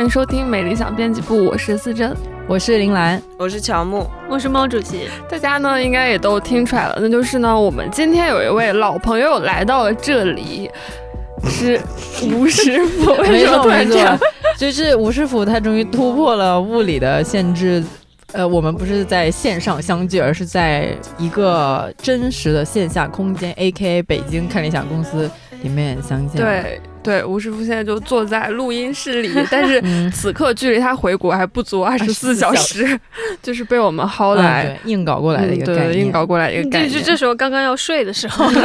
好，欢迎收听美理想编辑部，我是思珍，我是林兰，我是乔木，我是猫主席。大家呢应该也都听出来了，那就是呢，我们今天有一位老朋友来到了这里，是 吴师傅。没错没错，就是吴师傅，他终于突破了物理的限制。呃，我们不是在线上相聚，而是在一个真实的线下空间，A.K.A. 北京看理想公司里面相见。对。对，吴师傅现在就坐在录音室里，但是此刻距离他回国还不足二十四小时，就是被我们薅来硬搞过来的一个概念，硬搞过来一个概念。就这时候刚刚要睡的时候，对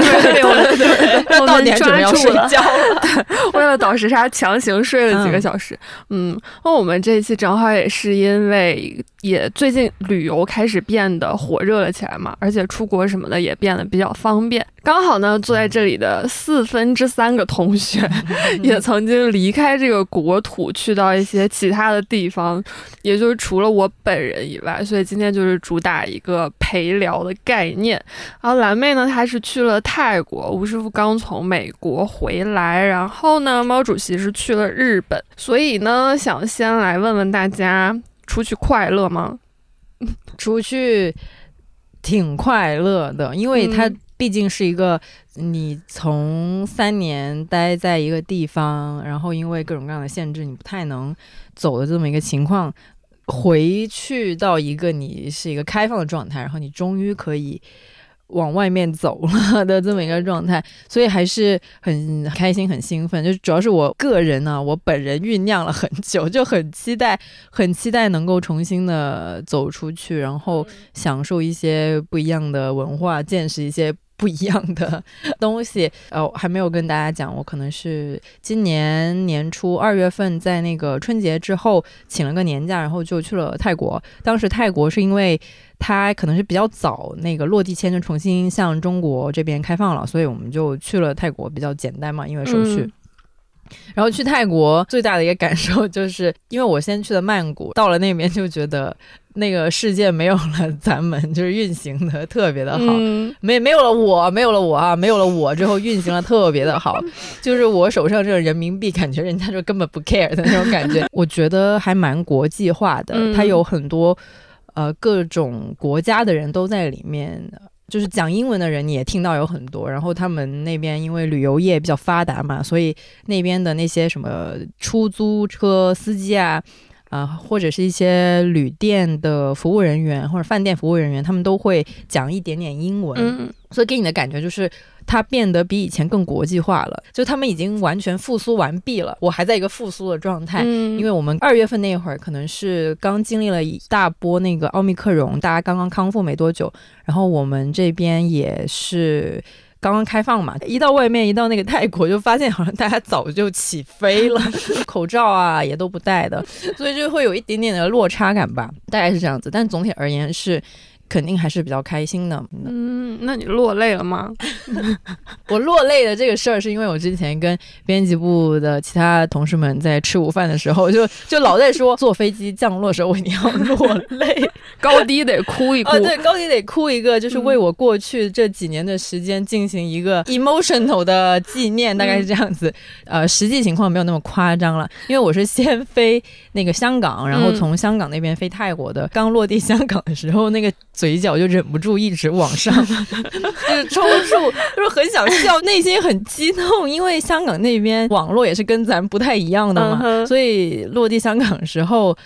对对，到点准备要睡觉了，为了倒时差强行睡了几个小时。嗯，那我们这一期正好也是因为也最近旅游开始变得火热了起来嘛，而且出国什么的也变得比较方便。刚好呢，坐在这里的四分之三个同学，也曾经离开这个国土，去到一些其他的地方，也就是除了我本人以外，所以今天就是主打一个陪聊的概念。然后蓝妹呢，她是去了泰国，吴师傅刚从美国回来，然后呢，毛主席是去了日本，所以呢，想先来问问大家，出去快乐吗？出去挺快乐的，因为他。毕竟是一个你从三年待在一个地方，然后因为各种各样的限制，你不太能走的这么一个情况，回去到一个你是一个开放的状态，然后你终于可以。往外面走了的这么一个状态，所以还是很开心、很兴奋。就主要是我个人呢，我本人酝酿了很久，就很期待、很期待能够重新的走出去，然后享受一些不一样的文化，见识一些不一样的东西。呃，还没有跟大家讲，我可能是今年年初二月份在那个春节之后请了个年假，然后就去了泰国。当时泰国是因为。它可能是比较早那个落地签就重新向中国这边开放了，所以我们就去了泰国，比较简单嘛，因为手续。然后去泰国最大的一个感受就是，因为我先去的曼谷，到了那边就觉得那个世界没有了咱们，就是运行的特别的好，没没有了我，没有了我啊，没有了我之后运行的特别的好，就是我手上这个人民币，感觉人家就根本不 care 的那种感觉，我觉得还蛮国际化的，它有很多。呃，各种国家的人都在里面，就是讲英文的人你也听到有很多。然后他们那边因为旅游业比较发达嘛，所以那边的那些什么出租车司机啊，啊，或者是一些旅店的服务人员或者饭店服务人员，他们都会讲一点点英文，所以给你的感觉就是。它变得比以前更国际化了，就他们已经完全复苏完毕了，我还在一个复苏的状态。嗯，因为我们二月份那会儿可能是刚经历了一大波那个奥密克戎，大家刚刚康复没多久，然后我们这边也是刚刚开放嘛，一到外面一到那个泰国就发现好像大家早就起飞了，口罩啊也都不戴的，所以就会有一点点的落差感吧，大概是这样子。但总体而言是。肯定还是比较开心的。嗯，那你落泪了吗？我落泪的这个事儿，是因为我之前跟编辑部的其他同事们在吃午饭的时候，就就老在说，坐飞机降落的时候我一定要落泪，高低得哭一哭。对，高低得哭一个，就是为我过去这几年的时间进行一个 emotional 的纪念，大概是这样子。呃，实际情况没有那么夸张了，因为我是先飞那个香港，然后从香港那边飞泰国的。刚落地香港的时候，那个。嘴角就忍不住一直往上，就是抽搐，就是很想笑，内心很激动，因为香港那边网络也是跟咱不太一样的嘛，所以落地香港的时候。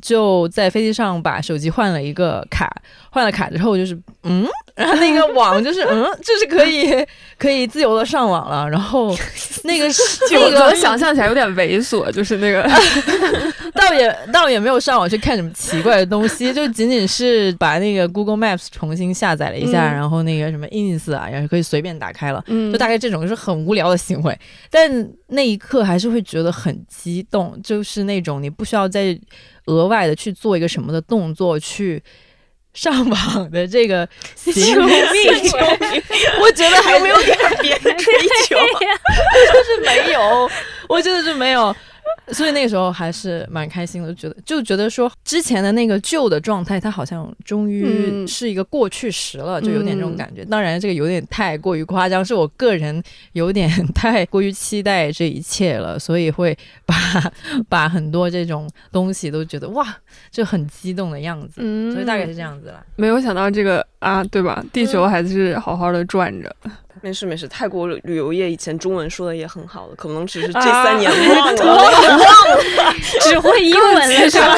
就在飞机上把手机换了一个卡，换了卡之后就是嗯，然后那个网就是嗯，就是可以可以自由的上网了。然后 那个 那个想象起来有点猥琐，就是那个倒也倒也没有上网去看什么奇怪的东西，就仅仅是把那个 Google Maps 重新下载了一下，然后那个什么 Ins 啊也是可以随便打开了，就大概这种就是很无聊的行为。但那一刻还是会觉得很激动，就是那种你不需要再。额外的去做一个什么的动作去上榜的这个 救命，我觉得还没有给别人追求，就是没有，我觉得是没有。所以那个时候还是蛮开心的，觉得就觉得说之前的那个旧的状态，它好像终于嗯是一个过去时了，就有点这种感觉。当然，这个有点太过于夸张，是我个人有点 太过于期待这一切了，所以会把把很多这种东西都觉得哇，就很激动的样子。嗯所以大概是这样子了。没有想到这个啊，对吧？地球还是好好的转着。没事没事，泰国旅游业以前中文说的也很好的，可能只是这啊三年 忘了。只会英文了是吧？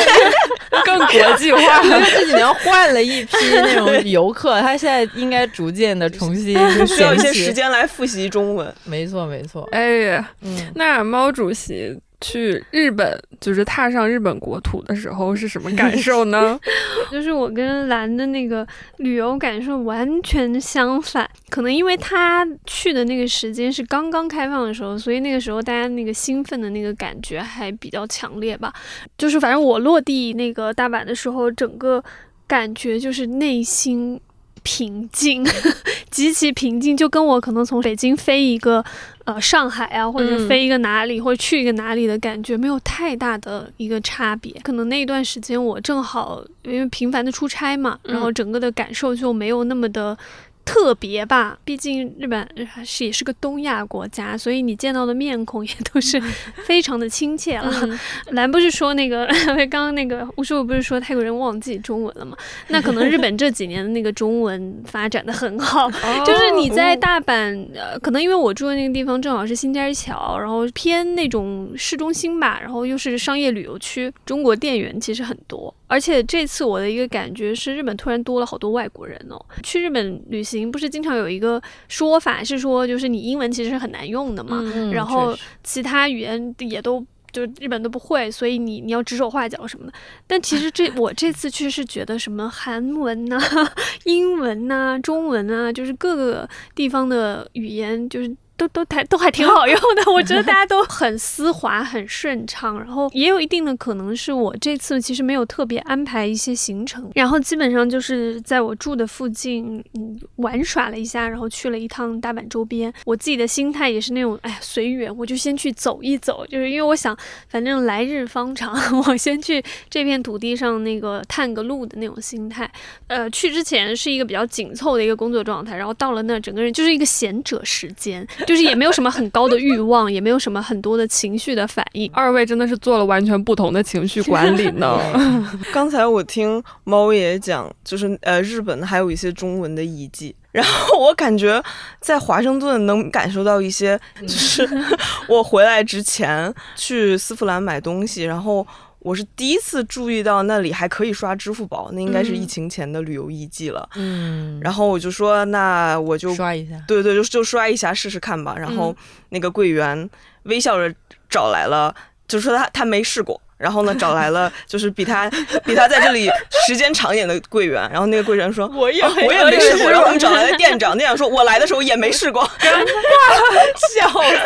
更国际化因为这几年换了一批那种游客，他现在应该逐渐的重新需要一些时。间来复习中文。没错，没错。哎呀，嗯，那毛主席去日本，就是踏上日本国土的时候是什么感受呢？就是我跟蓝的那个旅游感受完全相反，可能因为他去的那个时间是刚刚开放的时候，所以那个时候大家那个兴奋的那个感觉还比较强烈吧。就是反正我落地那个大阪的时候，整个感觉就是内心平静，极其平静，就跟我可能从北京飞一个呃上海啊，或者嗯飞一个哪里，或者去一个哪里的感觉没有太大的一个差别。可能那一段时间我正好因为频繁的出差嘛，嗯然后整个的感受就没有那么的。特别吧，毕竟日本还是也是个东亚国家，所以你见到的面孔也都是 非常的亲切了。嗯 蓝不是说那个 刚刚那个吴师傅不是说泰国人忘记中文了吗？那可能日本这几年的那个中文发展的很好，就是你在大阪，呃，可能因为我住的那个地方正好是新街桥，然后偏那种市中心吧，然后又是商业旅游区，中国店员其实很多。而且这次我的一个感觉是，日本突然多了好多外国人哦。去日本旅行不是经常有一个说法是说，就是你英文其实是很难用的嘛，嗯然后其他语言也都。就是日本都不会，所以你你要指手画脚什么的。但其实这 我这次去是觉得什么韩文呐、英文呐、中文啊，就是各个地方的语言，就是都都还都还挺好用的。我觉得大家都 很丝滑、很顺畅，然后也有一定的可能是我这次其实没有特别安排一些行程，然后基本上就是在我住的附近嗯玩耍了一下，然后去了一趟大阪周边。我自己的心态也是那种哎呀随缘，我就先去走一走，就是因为我想反正来日方长，我先去这片土地上那个探个路的那种心态。呃，去之前是一个比较紧凑的一个工作状态，然后到了那整个人就是一个闲者时间，就是也没有什么很高的欲望，也没有什么很多的情绪的反应。二位真的是做了完全不同的情绪管理呢。刚才我听猫爷讲，就是呃，日本还有一些中文的遗迹。然后我感觉在华盛顿能感受到一些，就是 我回来之前去丝芙兰买东西，然后我是第一次注意到那里还可以刷支付宝，那应该是疫情前的旅游遗迹了。嗯，然后我就说，那我就刷一下。对对，就就刷一下试试看吧。然后那个柜员微笑着找来了，就说他他没试过。然后呢，找来了 就是比他比他在这里时间长一点的柜员。然后那个柜员说：“我也、我也没试过。”然后我们找来了店长，店长说：“我来的时候也没试过。” 笑死！一一项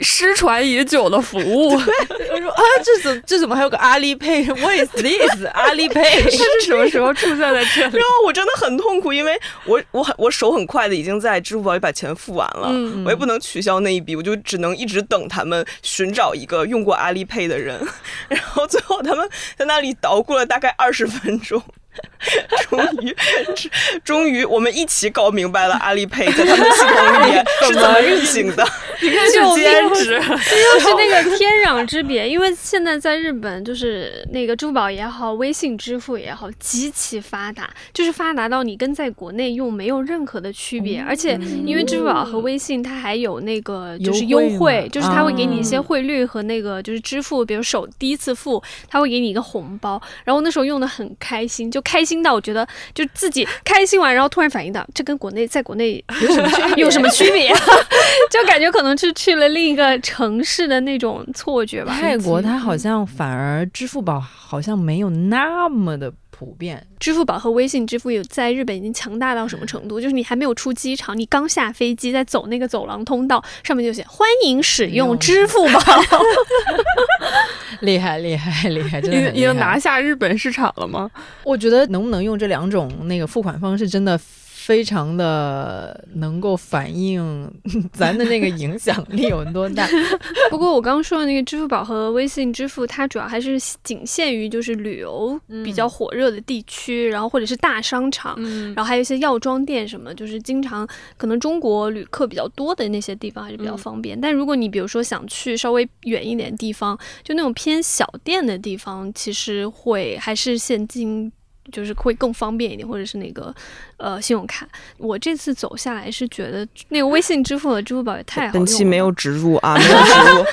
失传已久的服务，我说啊，这怎这怎么还有个阿里 pay？What is this？阿里 pay？它是什么时候出现在这里？然后我真的很痛苦，因为我我很我手很快的已经在支付宝里把钱付完了，嗯我也不能取消那一笔，我就只能一直等他们寻找一个用过阿里 pay 的人，然后最后他们在那里捣鼓了大概二十分钟。终于，终于，我们一起搞明白了阿里 pay 在他们系统里面 是怎么运行的。你看就兼职，这又是那个天壤之别，因为现在在日本，就是那个支付宝也好，微信支付也好，极其发达，就是发达到你跟在国内用没有任何的区别。而且，因为支付宝和微信它还有那个就是优优惠就是它会给你一些啊汇率和那个就是支付，比如首第一次付，它会给你一个红包。然后那时候用的很开心，就开心到我觉得就自己开心完，然后突然反应到这跟国内在国内有什么区 有什么区别？就感觉可能是去了另一个城市的那种错觉吧。泰国它好像反而支付宝好像没有那么的普遍。支付宝和微信支付有在日本已经强大到什么程度？就是你还没有出机场，你刚下飞机，在走那个走廊通道，上面就写欢迎使用用支付宝。厉害厉害厉害，真的已已经拿下日本市场了吗？我觉得能不能用这两种那个付款方式，真的非常的能够反映 咱的那个影响力有多大。不过我刚刚说的那个支付宝和微信支付，它主要还是仅限于就是旅游比较火热的地区，然后或者是大商场，嗯然后还有一些药妆店什么，就是经常可能中国旅客比较多的那些地方还是比较嗯方便。但如果你比如说想去稍微远一点的地方，就那种偏小店的地方，其实会还是现金。就是会更方便一点，或者是那个呃信用卡。我这次走下来是觉得那个微信支付和支付宝也太好用了。本期没有植入啊，没有植入。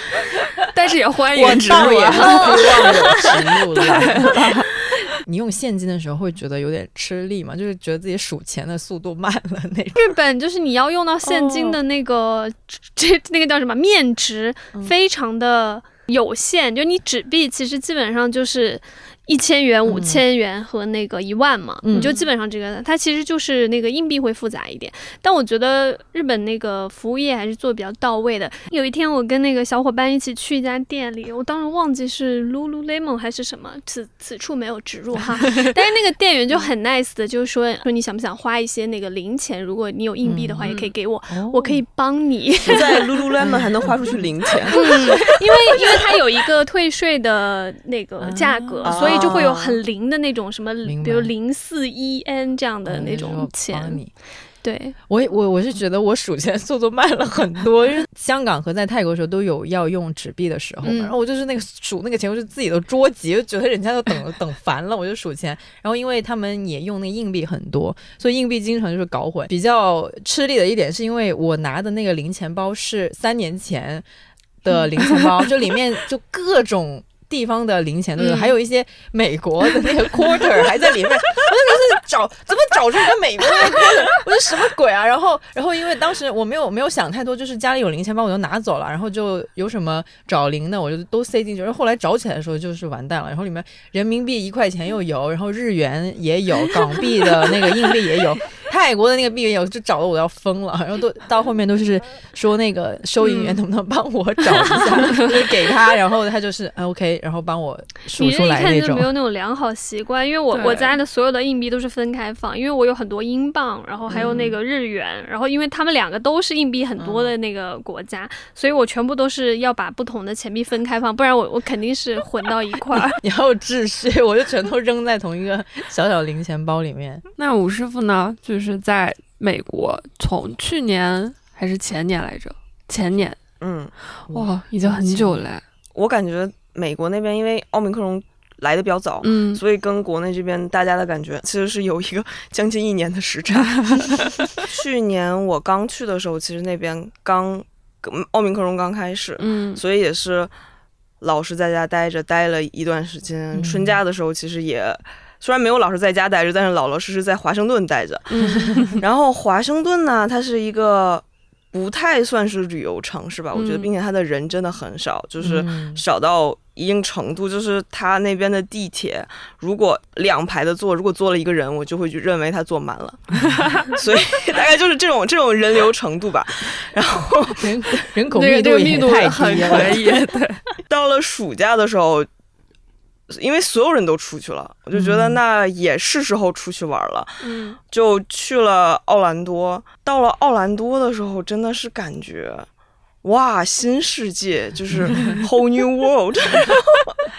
但是也欢迎植入啊。不希望有植入 了。你用现金的时候会觉得有点吃力嘛？就是觉得自己数钱的速度慢了那种。日本就是你要用到现金的那个、这那个叫什么面值，嗯非常的有限。就你纸币其实基本上就是一千元、五千元和那个一万嘛，嗯你就基本上这个，它其实就是那个硬币会复杂一点。但我觉得日本那个服务业还是做比较到位的。有一天我跟那个小伙伴一起去一家店里，我当时忘记是 Lululemon 还是什么，此此处没有植入哈。但是那个店员就很 nice 的，就是说说你想不想花一些那个零钱，如果你有硬币的话，嗯也可以给我，我可以帮你。不在 Lululemon 还能花出去零钱，嗯，因为因为它有一个退税的那个价格，啊所以就会有很零的那种什么，比如零四一 n 这样的那种钱。对，我我我是觉得我数钱速度慢了很多，因为香港和在泰国的时候都有要用纸币的时候嘛，嗯然后我就是那个数那个钱，我就自己都捉急，就觉得人家都等 等烦了，我就数钱。然后因为他们也用那个硬币很多，所以硬币经常就是搞混。比较吃力的一点是因为我拿的那个零钱包是三年前的零钱包，就里面就各种。地方的零钱都有，嗯还有一些美国的那个 quarter 还在里面。我当时候是找怎么找出一个美国的 quarter，我说什么鬼啊？然后，然后因为当时我没有没有想太多，就是家里有零钱包我就拿走了，然后就有什么找零的我就都塞进去。然后后来找起来的时候就是完蛋了，然后里面人民币一块钱又有，然后日元也有，港币的那个硬币也有，泰国的那个币也有，就找的我要疯了。然后都到后面都是说那个收银员能不能帮我找一下，就是给他，然后他就是啊然后帮我数你这一出来那种。看就没有那种良好习惯，因为我对我家的所有的硬币都是分开放，因为我有很多英镑，然后还有那个日元，然后因为他们两个都是硬币很多的那个国家，所以我全部都是要把不同的钱币分开放，不然我我肯定是混到一块儿。你好有秩序，我就全都扔在同一个小小零钱包里面。那吴师傅呢？就是在美国，从去年还是前年来着？前年，嗯，哇，已经很久了。我感觉美国那边因为奥密克戎来的比较早，嗯，所以跟国内这边大家的感觉其实是有一个将近一年的时差。去年我刚去的时候，其实那边刚嗯奥密克戎刚开始，嗯所以也是老是在家待着，待了一段时间。嗯春假的时候，其实也虽然没有老是在家待着，但是老老实实在华盛顿待着。嗯 然后华盛顿呢，它是一个不太算是旅游城市吧，我觉得，嗯并且它的人真的很少，就是嗯少到一定程度，就是它那边的地铁，如果两排的坐，如果坐了一个人，我就会去认为他坐满了，所以大概就是这种这种人流程度吧。然后人人口密度也太很低了可。以，对，到了暑假的时候，因为所有人都出去了，我就觉得嗯那也是时候出去玩了，嗯，就去了奥兰多。到了奥兰多的时候，真的是感觉。哇，新世界就是 whole new world。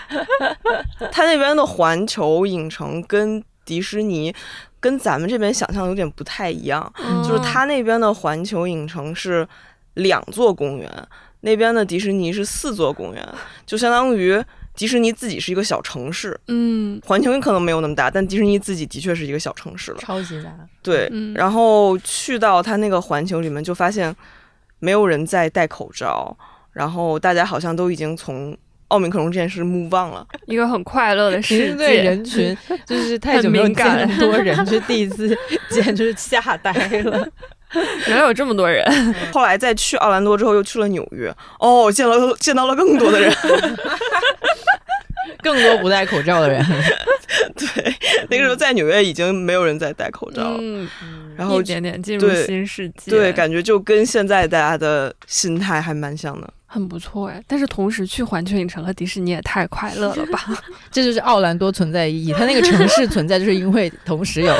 他那边的环球影城跟迪士尼跟咱们这边想象有点不太一样，嗯就是他那边的环球影城是两座公园，那边的迪士尼是四座公园，就相当于迪士尼自己是一个小城市。嗯环球影可能没有那么大，但迪士尼自己的确是一个小城市了。超级大，对，嗯然后去到它那个环球里面，就发现没有人在戴口罩，然后大家好像都已经从奥密克戎这件事 move on 了。一个很快乐的其世实对界。人群 就是太久没有见那么多人，就第一次简直是吓呆了。原来有这么多人，后来再去奥兰多之后，又去了纽约，哦，见了见到了更多的人。更多不戴口罩的人，对，那个时候在纽约已经没有人在戴口罩了。嗯，然后一点点进入新世界，对，感觉就跟现在大家的心态还蛮像的。很不错哎。但是同时去环球影城和迪士尼也太快乐了吧？这就是奥兰多存在意义。它那个城市存在，就是因为同时有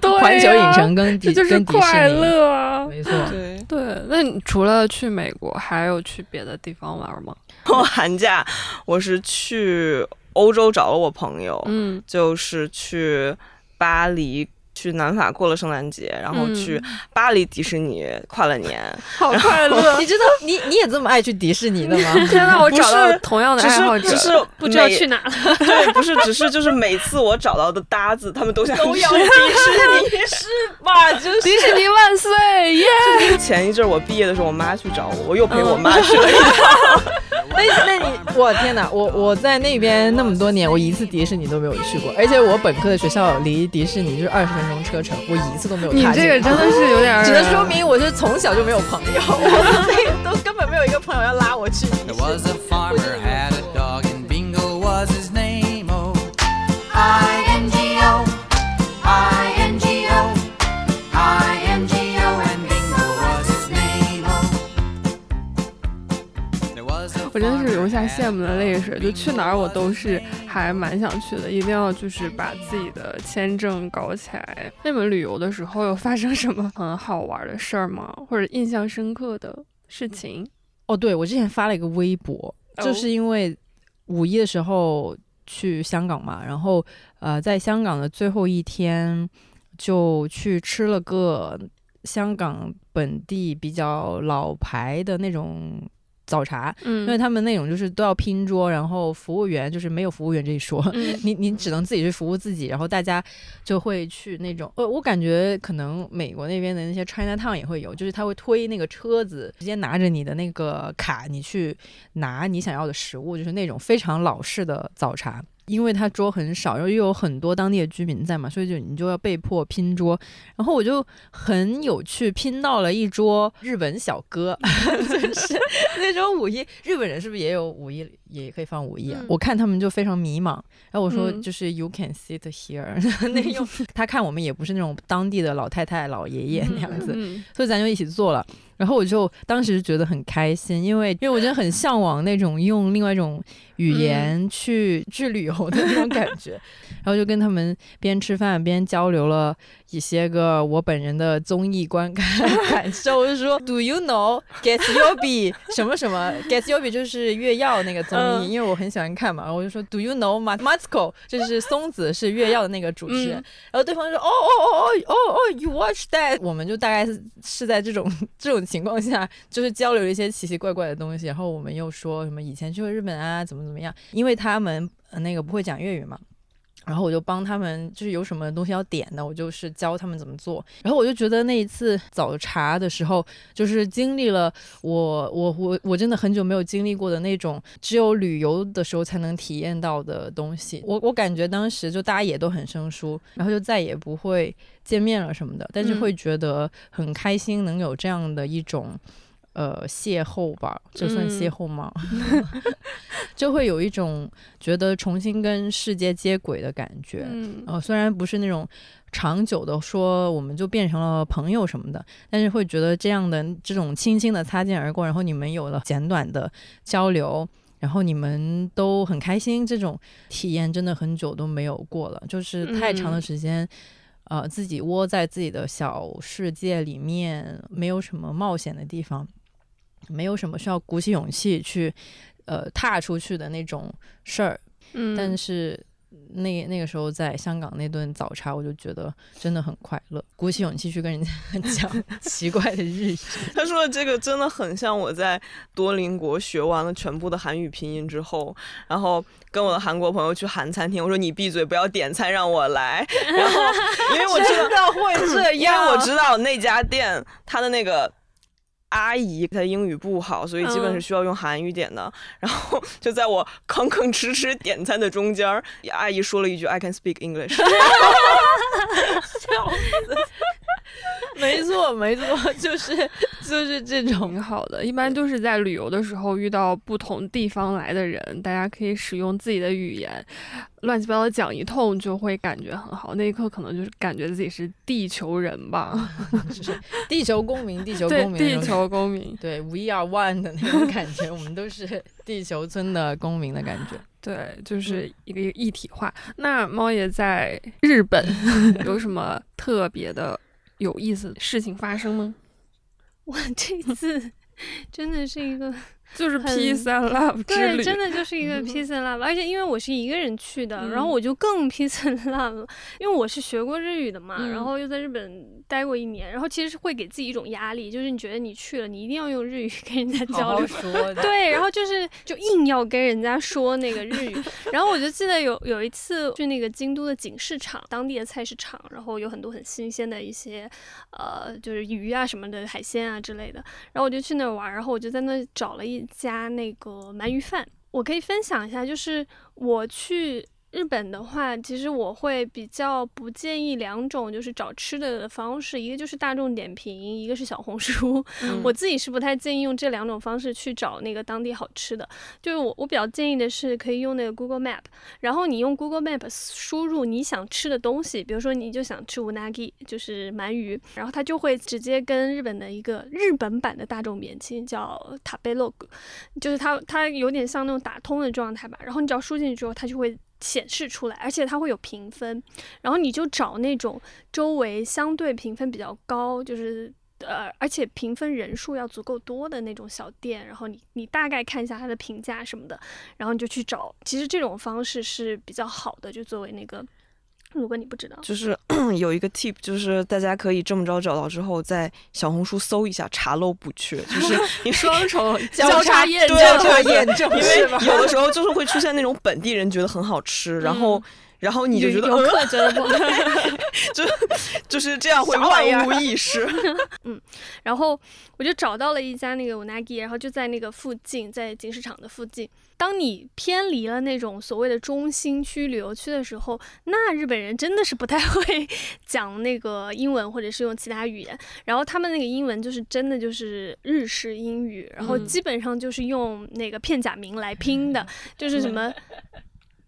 对环球影城跟迪就是跟迪士快尼，乐啊！没错。对，对，那你除了去美国，还有去别的地方玩吗？我寒假我是去欧洲找了我朋友，嗯，就是去巴黎。去南法过了圣诞节，然后嗯去巴黎迪士尼跨了年，好快乐！你知道 你你也这么爱去迪士尼的吗？天呐，我找到是同样的只爱好只。是不知道去哪了。对，不是只是就是每次我找到的搭子，他们都想去都要迪士尼。吧，就是迪士尼万岁！耶！前一阵我毕业的时候，我妈去找我，我又陪我妈去了一那那你我天哪，我我在那边那么多年，我一次迪士尼都没有去过，而且我本科的学校离迪士尼就是二十分钟车程，我一次都没有踏进。你这个真的是有点，只能说明我是从小就没有朋友，我这个都根本没有一个朋友要拉我去迪士尼。流下羡慕的泪水，就去哪儿我都是还蛮想去的，一定要就是把自己的签证搞起来。那你们旅游的时候有发生什么很好玩的事儿吗？或者印象深刻的事情？哦，对，我之前发了一个微博，哦就是因为五一的时候去香港嘛，然后呃，在香港的最后一天就去吃了个香港本地比较老牌的那种早茶，嗯，因为他们那种就是都要拼桌，然后服务员就是没有服务员这一说，嗯 你你只能自己去服务自己，然后大家就会去那种，呃，我感觉可能美国那边的那些 China Town 也会有，就是他会推那个车子，直接拿着你的那个卡，你去拿你想要的食物，就是那种非常老式的早茶。因为他桌很少，然后又有很多当地的居民在嘛，所以就你就要被迫拼桌。然后我就很有趣，拼到了一桌日本小哥，就是那种五一，日本人是不是也有五一也可以放五一啊？嗯。我看他们就非常迷茫，然后我说嗯。就是 you can sit here，那个用他看我们也不是那种当地的老太太、老爷爷那样子，嗯所以咱就一起做了。然后我就当时觉得很开心，因为因为我真的很向往那种用另外一种语言去、去旅游的那种感觉，然后就跟他们边吃饭边交流了一些个我本人的综艺观看 感受，就是说 Do you know Get Your Be 什么什么？Get Your Be 就是月曜那个综艺，嗯因为我很喜欢看嘛，然后我就说 Do you know Ma Matsuko 就是松子是月曜的那个主持人，嗯。然后对方就说哦哦哦哦哦哦，You watch that，我们就大概是是在这种这种情况下，就是交流一些奇奇怪怪的东西，然后我们又说什么以前去过日本啊，怎么怎么样，因为他们、呃那个不会讲粤语嘛。然后我就帮他们，就是有什么东西要点的，我就是教他们怎么做。然后我就觉得那一次早茶的时候，就是经历了我我我我真的很久没有经历过的那种只有旅游的时候才能体验到的东西。我我感觉当时就大家也都很生疏，然后就再也不会见面了什么的，但是嗯会觉得很开心，能有这样的一种。呃，邂逅吧，这算邂嗯逅吗？就会有一种觉得重新跟世界接轨的感觉。嗯呃，虽然不是那种长久的说我们就变成了朋友什么的，但是会觉得这样的这种轻轻的擦肩而过，然后你们有了简短的交流，然后你们都很开心，这种体验真的很久都没有过了，就是太长的嗯时间。呃，自己窝在自己的小世界里面，没有什么冒险的地方，没有什么需要鼓起勇气去，呃，踏出去的那种事儿。嗯，但是那那个时候在香港那顿早茶，我就觉得真的很快乐，鼓起勇气去跟人家 讲奇怪的日语。他说的这个真的很像我在多邻国学完了全部的韩语拼音之后，然后跟我的韩国朋友去韩餐厅，我说你闭嘴，不要点菜，让我来。然后因为我知道，的会这样 因为我知道那家店它的那个。阿姨她英语不好，所以基本是需要用韩语点的。然后就在我吭吭哧哧点餐的中间儿，阿姨说了一句 “I can speak English”。没错，没错，就是就是这种挺好的。一般都是在旅游的时候遇到不同地方来的人，大家可以使用自己的语言，乱七八糟讲一通，就会感觉很好。那一刻可能就是感觉自己是地球人吧，地球公民，地球公，民，地球公民，对，We are one 的那种感觉，我们都是地球村的公民的感觉。对，就是一个一体化。那猫爷在日本有什么特别的有意思的事情发生吗？我这次真的是一个就是很 peace and love 之对，真的就是一个嗯。peace and love，而且因为我是一个人去的，然后嗯。我就更 peace and love 了，因为我是学过日语的嘛，嗯。然后又在日本待过一年，然后其实是会给自己一种压力，就是你觉得你去了，你一定要用日语跟人家交流。说，对，然后就是就硬要跟人家说那个日语，然后我就记得有有一次去那个京都的锦市场，当地的菜市场，然后有很多很新鲜的一些呃就是鱼啊什么的海鲜啊之类的，然后我就去那儿玩，然后我就在那找了一加那个鳗鱼饭，我可以分享一下，就是我去。日本的话，其实我会比较不建议两种就是找吃的的方式，一个就是大众点评，一个是小红书。嗯我自己是不太建议用这两种方式去找那个当地好吃的。就是我我比较建议的是可以用那个 Google Map，然后你用 Google Map 输入你想吃的东西，比如说你就想吃 unagi，就是鳗鱼，然后它就会直接跟日本的一个日本版的大众点评叫 Tabelog，就是它它有点像那种打通的状态吧。然后你只要输进去之后，它就会。显示出来，而且它会有评分，然后你就找那种周围相对评分比较高，就是呃，而且评分人数要足够多的那种小店，然后你你大概看一下它的评价什么的，然后你就去找。其实这种方式是比较好的，就作为那个，如果你不知道，就是 有一个 tip，就是大家可以这么着找到之后，在小红书搜一下，查漏补缺，就是 你双重交 交叉叉验证对，交叉验证因为有的时候就是会出现那种本地人觉得很好吃，然后然后你就觉得游呃客觉得不好。就是这样会万无一失。嗯然后我就找到了一家那个 unagi，然后就在那个附近，在锦市场的附近。当你偏离了那种所谓的中心区旅游区的时候，那日本人真的是不太会讲那个英文或者是用其他语言，然后他们那个英文就是真的就是日式英语，然后嗯基本上就是用那个片假名来拼的，就是什么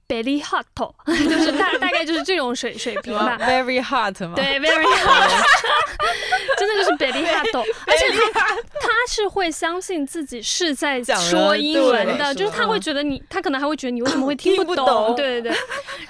belly hot，就是大大概就是这种水水平吧。very hot 嘛，对，very hot，真的就是 belly hot，而且他他是会相信自己是在说英文的，就是他会觉得你，他可能还会觉得你为什么会 听不懂对对对。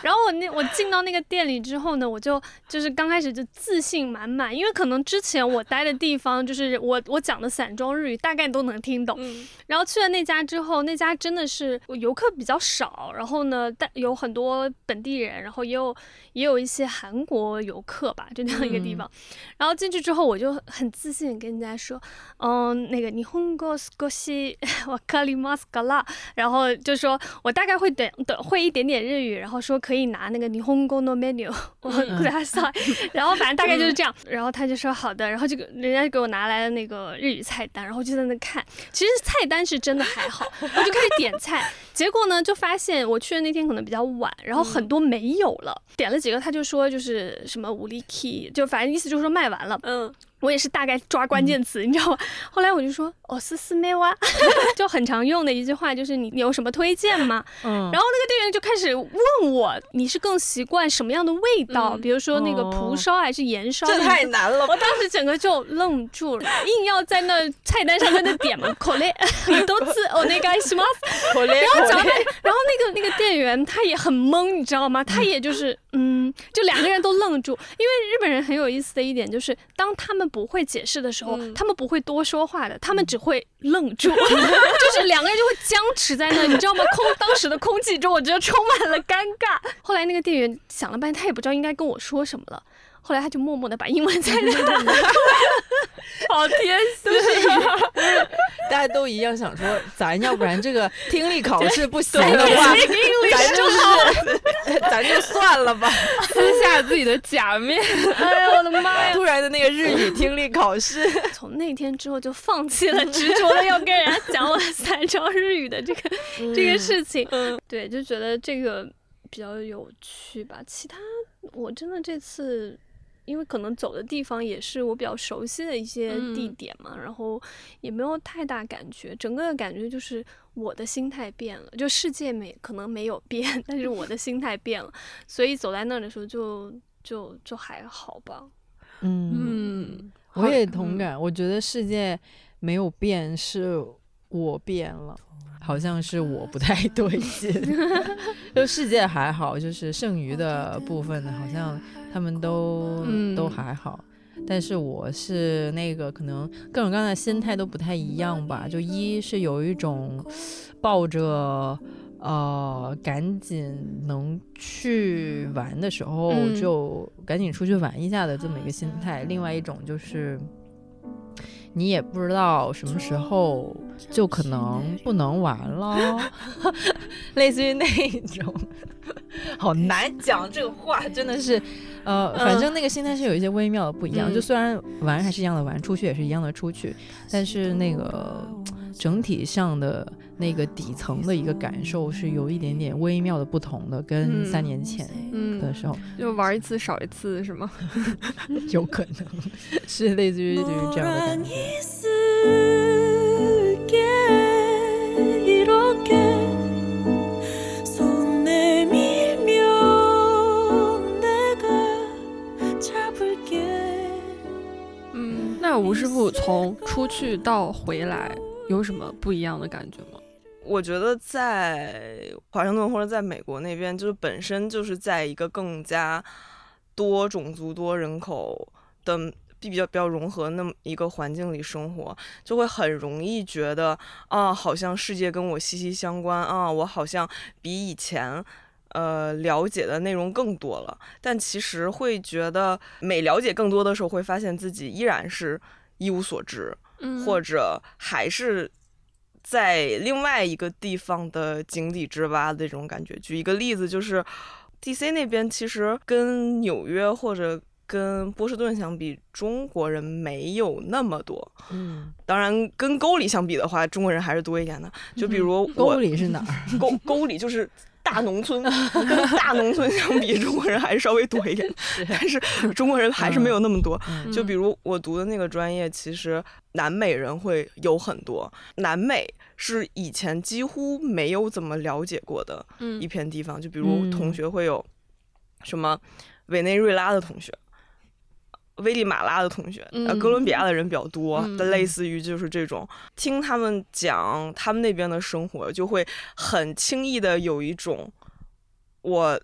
然后我那我进到那个店里之后呢，我就就是刚开始就自信满满，因为可能之前我待的地方就是我我讲的散装日语大概都能听懂，嗯然后去了那家之后，那家真的是游客比较少，然后呢，但有很多本地人，然后也有也有一些韩国游客吧，就那样一个地方。然后进去之后，我就很自信地跟人家说，嗯，那个日本語少しわかりますから，然后就说我大概会点的会一点点日语，然后说 可以拿那个日本語のメニュー我ください，然后反正大概就是这样，然后他就说好的，然后就给人家就给我拿来了那个日语菜单，然后就在那看，其实菜单是真的还好，我就开始点菜，结果呢就发现我去的那天可能比较晚，然后很多没有了，点了几个他就说就是什么无力 key，就反正意思就是说卖完了，嗯， 我也是大概抓关键词，你知道吗？后来我就说哦斯斯梅哇，就很常用的一句话就是你你有什么推荐吗？嗯，然后那个店员就开始问我你是更习惯什么样的味道，嗯比如说那个哦蒲烧还是盐烧？这太难了吧我？当时整个就愣住了，硬要在那菜单上在那点嘛，口令都字哦那个什么，可怜然后然后那个那个店员他也很懵，你知道吗？他也就是嗯，就两个人都愣住，因为日本人很有意思的一点就是，当他们不会解释的时候，嗯他们不会多说话的，他们只会愣住，就是两个人就会僵持在那，你知道吗？空当时的空气中，我觉得充满了尴尬。后来那个店员想了半天，他也不知道应该跟我说什么了。后来他就默默的把英文在那里好贴心，大家都一样想说，咱要不然这个听力考试不行的话，咱就是咱就算了吧。撕下自己的假面，哎呀，我的妈呀！突然的那个日语听力考试，从那天之后就放弃了执着的要跟人家讲我三招日语的这个、这个事情。对，就觉得这个比较有趣吧。其他我真的这次因为可能走的地方也是我比较熟悉的一些地嗯点嘛，然后也没有太大感觉，整个的感觉就是我的心态变了，就世界没可能没有变，但是我的心态变了，所以走在那儿的时候就就就还好吧。嗯，嗯，我也同。感。我觉得世界没有变，是我变了。好像是我不太对劲，就世界还好，就是剩余的部分好像他们都、嗯都还好，但是我是那个可能各种各样的心态都不太一样吧。就一是有一种抱着呃赶紧能去玩的时候嗯就赶紧出去玩一下的这么一个心态，另外一种就是。你也不知道什么时候就可能不能玩了，类似于那种，好难讲这个话，真的是，呃，反正那个心态是有一些微妙的不一样。嗯就虽然玩还是一样的玩，出去也是一样的出去，但是那个整体上的那个底层的一个感受是有一点点微妙的不同的，跟三年前的时候，就玩一次少一次是吗？有可能是类似于这样的感觉。嗯，那吴师傅从出去到回来有什么不一样的感觉吗？我觉得在华盛顿或者在美国那边，就是本身就是在一个更加多种族、多人口的比较比较融合那么一个环境里生活，就会很容易觉得啊，好像世界跟我息息相关啊，我好像比以前。呃，了解的内容更多了，但其实会觉得每了解更多的时候，会发现自己依然是一无所知，嗯或者还是在另外一个地方的井底之蛙的这种感觉。举一个例子，就是 D.C. 那边其实跟纽约或者跟波士顿相比，中国人没有那么多。嗯，当然，跟沟里相比的话，中国人还是多一点的。就比如我沟里是哪儿？沟沟里就是大农村，跟大农村相比，中国人还是稍微多一点，但是中国人还是没有那么多。嗯就比如我读的那个专业，其实南美人会有很多。南美是以前几乎没有怎么了解过的嗯一片地方，就比如嗯同学会有什么委内瑞拉的同学。危地马拉的同学，呃，嗯哥伦比亚的人比较多，嗯的类似于就是这种，听他们讲他们那边的生活，就会很轻易的有一种我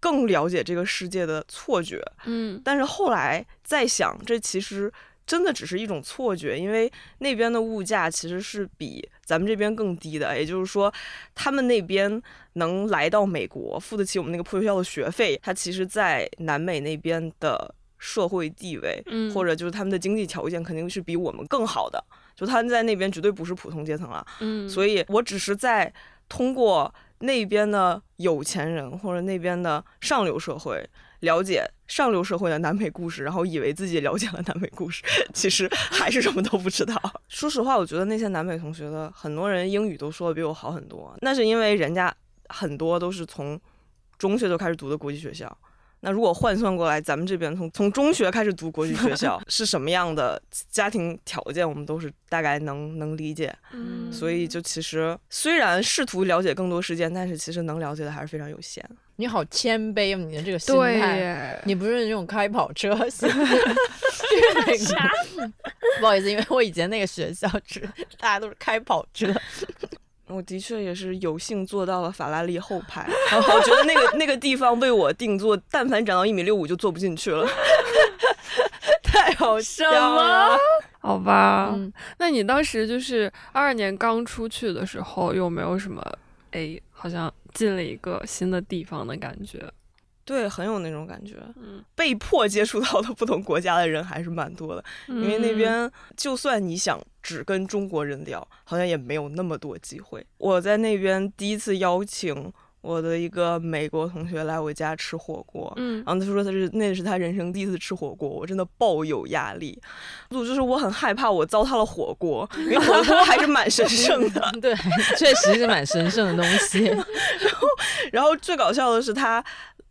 更了解这个世界的错觉。嗯但是后来再想，这其实真的只是一种错觉，因为那边的物价其实是比咱们这边更低的。也就是说，他们那边能来到美国，付得起我们那个破学校的学费，他其实在南美那边的社会地位，嗯，或者就是他们的经济条件肯定是比我们更好的。就他们在那边绝对不是普通阶层了，嗯，所以我只是在通过那边的有钱人或者那边的上流社会了解上流社会的南美故事，然后以为自己了解了南美故事，其实还是什么都不知道。说实话，我觉得那些南美同学的很多人英语都说的比我好很多，那是因为人家很多都是从中学就开始读的国际学校。那如果换算过来，咱们这边从从中学开始读国际学校 是什么样的家庭条件，我们都是大概能能理解。嗯所以就其实虽然试图了解更多事件，但是其实能了解的还是非常有限。你好谦卑哦，你的这个心对态。耶，你不是那种开跑车型，啥？不好意思，因为我以前那个学校只大家都是开跑车，我的确也是有幸坐到了法拉利后排，我觉得那个那个地方为我定做，但凡长到一米六五就坐不进去了。太好笑了。好吧，嗯那你当时就是二二年刚出去的时候，有没有什么哎，好像进了一个新的地方的感觉？对，很有那种感觉。嗯，被迫接触到的不同国家的人还是蛮多的，因为那嗯边就算你想只跟中国人聊，好像也没有那么多机会。我在那边第一次邀请我的一个美国同学来我家吃火锅，嗯然后他说他是那是他人生第一次吃火锅，我真的抱有压力，就就是我很害怕我糟蹋了火锅，因为火锅还是蛮神圣的。对，确实是蛮神圣的东西。然后然后最搞笑的是他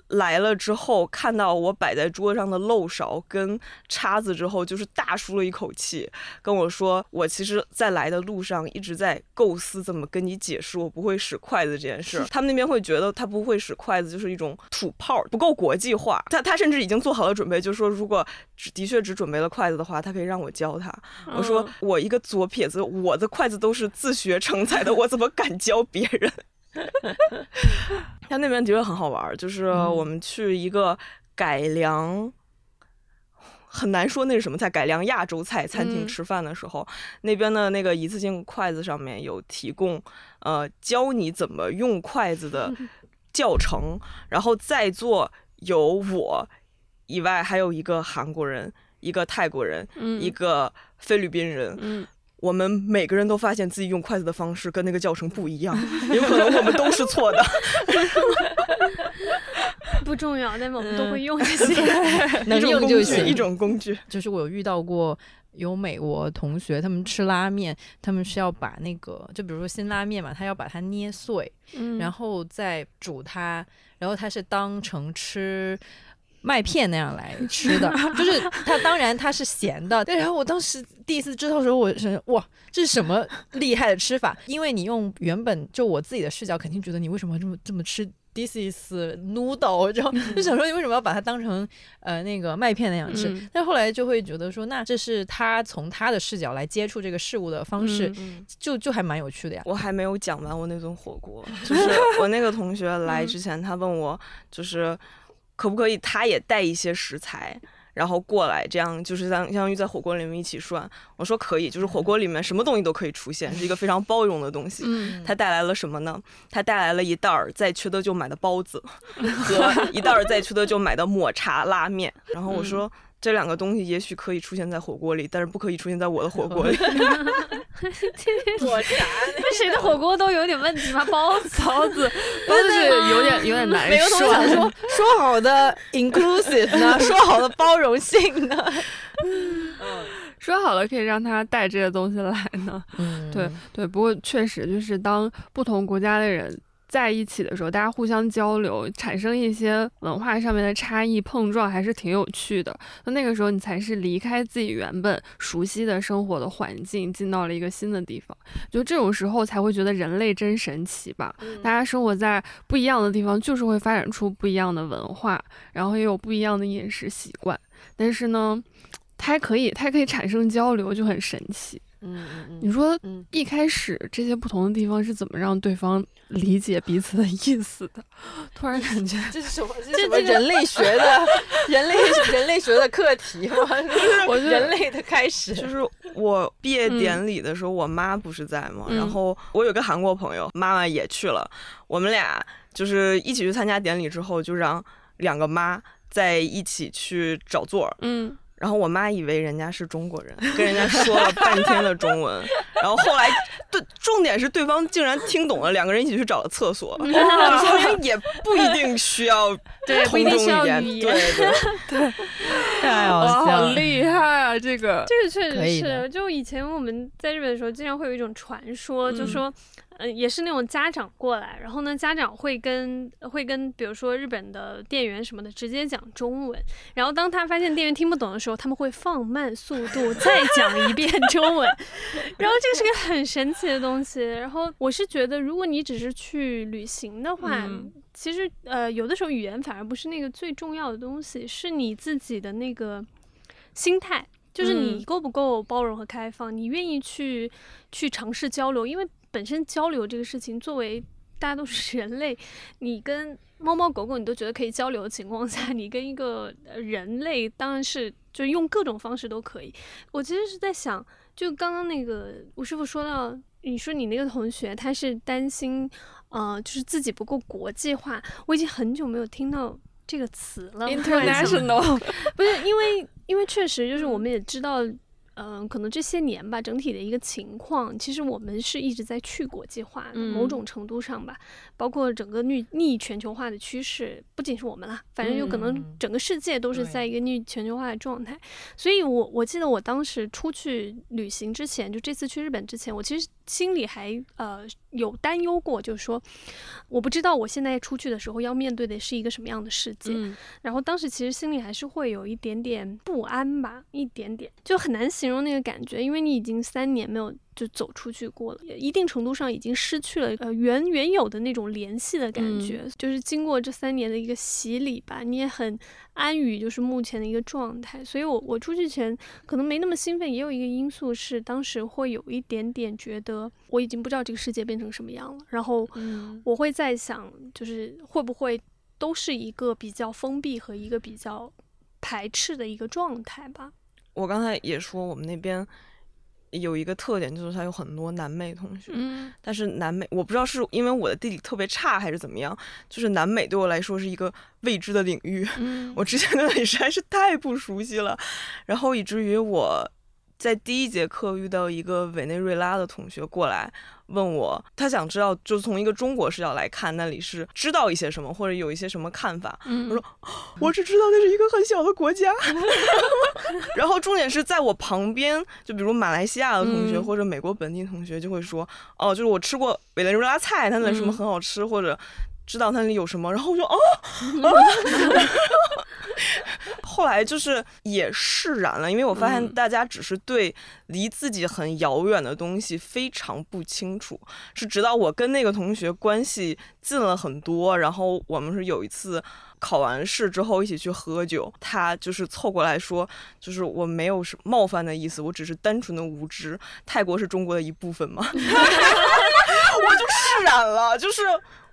来了之后，看到我摆在桌上的漏勺跟叉子之后，就是大舒了一口气，跟我说，我其实在来的路上一直在构思怎么跟你解释我不会使筷子这件事。他们那边会觉得他不会使筷子就是一种土炮，不够国际化。他他甚至已经做好了准备，就是说如果只的确只准备了筷子的话，他可以让我教他。我说嗯我一个左撇子，我的筷子都是自学成才的，我怎么敢教别人？他那边的确很好玩，就是我们去一个改良。很难说那是什么菜，改良亚洲菜餐厅嗯。吃饭的时候，那边的那个一次性筷子上面有提供，呃，教你怎么用筷子的 教程，然后在座有我以外还有一个韩国人，一个泰国人，嗯。一个菲律宾人，嗯，我们每个人都发现自己用筷子的方式跟那个教程不一样，有可能我们都是错的。不重要，但是我们都会用这些。能一种工具用就行。一种工具。就是我有遇到过有美国同学，他们吃拉面，他们是要把那个，就比如说新拉面嘛，他要把它捏碎，嗯然后再煮它，然后它是当成吃。麦片那样来吃的，就是它当然它是咸的，对。然后我当时第一次知道的时候，我是哇，这是什么厉害的吃法？因为你用原本就我自己的视角，肯定觉得你为什么要这么这么吃？This is noodle，然后就想说你为什么要把它当成呃那个麦片那样吃？嗯但后来就会觉得说，那这是他从他的视角来接触这个事物的方式，嗯就就还蛮有趣的呀。我还没有讲完我那顿火锅，就是我那个同学来之前，他问我就是可不可以他也带一些食材。然后过来，这样就是相相当于在火锅里面一起涮。我说可以，就是火锅里面什么东西都可以出现，是一个非常包容的东西。嗯他带来了什么呢？他带来了一袋儿在缺德就买的包子 和一袋儿在缺德就买的抹茶拉面。然后我说。这两个东西也许可以出现在火锅里，但是不可以出现在我的火锅 里。抹茶，那谁的火锅都有点问题吗？包子，包子包子是有点有点难每个同学想涮。说说好的 inclusive 呢，说好的包容性呢？说好了可以让他带这些东西来呢。嗯对对，不过确实就是当不同国家的人在一起的时候，大家互相交流，产生一些文化上面的差异碰撞，还是挺有趣的。那那个时候你才是离开自己原本熟悉的生活的环境，进到了一个新的地方。就这种时候才会觉得人类真神奇吧。大家生活在不一样的地方，就是会发展出不一样的文化，然后也有不一样的饮食习惯。但是呢，它还可以，它还可以产生交流，就很神奇。嗯嗯你说嗯一开始这些不同的地方是怎么让对方理解彼此的意思的？突然感觉，这是什么？这是什么人类 学的人类人类学的课题吗？我觉得人类的开始，就是我毕业典礼的时候，我妈不是在吗，嗯然后我有个韩国朋友，妈妈也去了，我们俩就是一起去参加典礼之后，就让两个妈在一起去找座儿。嗯，然后我妈以为人家是中国人，跟人家说了半天的中文，然后后来对，重点是对方竟然听懂了，两个人一起去找了厕所，就说明也不一定需要对不同一定需要中语言，语言对对。太好哇，笑了。好厉害啊！这个，这个确实是，就以前我们在日本的时候，经常会有一种传说，就嗯说，呃，也是那种家长过来，然后呢，家长会跟会跟，比如说日本的店员什么的，直接讲中文，然后当他发现店员听不懂的时候，他们会放慢速度再讲一遍中文，然后这个是个很神奇的东西。然后我是觉得，如果你只是去旅行的话，嗯其实呃，有的时候语言反而不是那个最重要的东西，是你自己的那个心态。就是你嗯够不够包容和开放，你愿意去去尝试交流，因为本身交流这个事情，作为大家都是人类，你跟猫猫狗狗你都觉得可以交流的情况下，你跟一个呃人类当然是就用各种方式都可以。我其实是在想，就刚刚那个吴师傅说到，你说你那个同学他是担心，呃，就是自己不够国际化，我已经很久没有听到。这个词了 international，不是因为，因为确实就是我们也知道，嗯、可能这些年吧，整体的一个情况，其实我们是一直在去国际化某种程度上吧，包括整个逆逆全球化的趋势，不仅是我们啦，反正有可能嗯。整个世界都是在一个逆全球化的状态。所以我我记得我当时出去旅行之前，就这次去日本之前，我其实心里还呃有担忧过，就是说我不知道我现在出去的时候要面对的是一个什么样的世界。嗯。然后当时其实心里还是会有一点点不安吧，一点点，就很难形容那个感觉，因为你已经三年没有就走出去过了，一定程度上已经失去了呃原原有的那种联系的感觉。就是经过这三年的一个洗礼吧，你也很安于就是目前的一个状态。所以我我出去前可能没那么兴奋，也有一个因素是当时会有一点点觉得我已经不知道这个世界变成什么样了，然后嗯我会在想，就是会不会都是一个比较封闭和一个比较排斥的一个状态吧？我刚才也说，我们那边有一个特点，就是它有很多南美同学。嗯但是南美，我不知道是因为我的地理特别差还是怎么样，就是南美对我来说是一个未知的领域。嗯我之前对那里实在是太不熟悉了，然后以至于我在第一节课遇到一个委内瑞拉的同学过来问我，他想知道就从一个中国视角来看那里是知道一些什么或者有一些什么看法。嗯。我说我只知道那是一个很小的国家，然后重点是在我旁边，就比如马来西亚的同学、嗯。或者美国本地同学就会说，哦，就是我吃过委内瑞拉菜，它那什么嗯。很好吃，或者知道它那里有什么，然后我就哦，后来就是也释然了，因为我发现嗯大家只是对离自己很遥远的东西非常不清楚，是直到我跟那个同学关系近了很多，然后我们是有一次考完试之后一起去喝酒，他就是凑过来说，就是我没有什冒犯的意思，我只是单纯的无知。泰国是中国的一部分吗？我就释然了，就是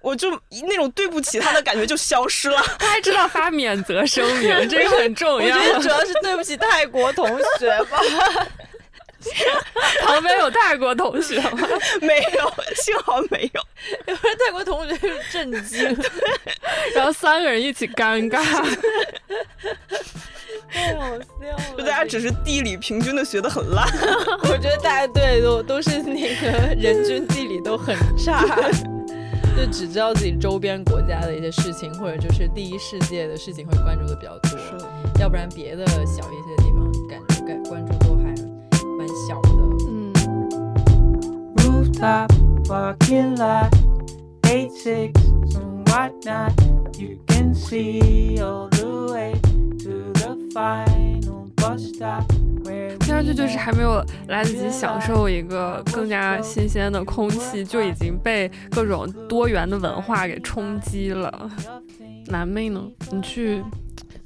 我就那种对不起他的感觉就消失了。他还知道发免责声明，这个很重要。主要是对不起泰国同学吧。旁边有泰国同学吗？没有，幸好没有。有人泰国同学是震惊，然后三个人一起尴尬。太好笑了。就大家只是地理平均的学的很烂。我觉得大家对都都是那个人均地理都很差，就只知道自己周边国家的一些事情，或者就是第一世界的事情会关注的比较多，要不然别的小一些的地方感觉感关注都还蛮小的。嗯 Rooftop, parking lot, eight six and whatnot. You can see all the way final bus stop. 听上去就是还没有来得及享受一个更加新鲜的空气，就已经被各种多元的文化给冲击了。南妹呢？你去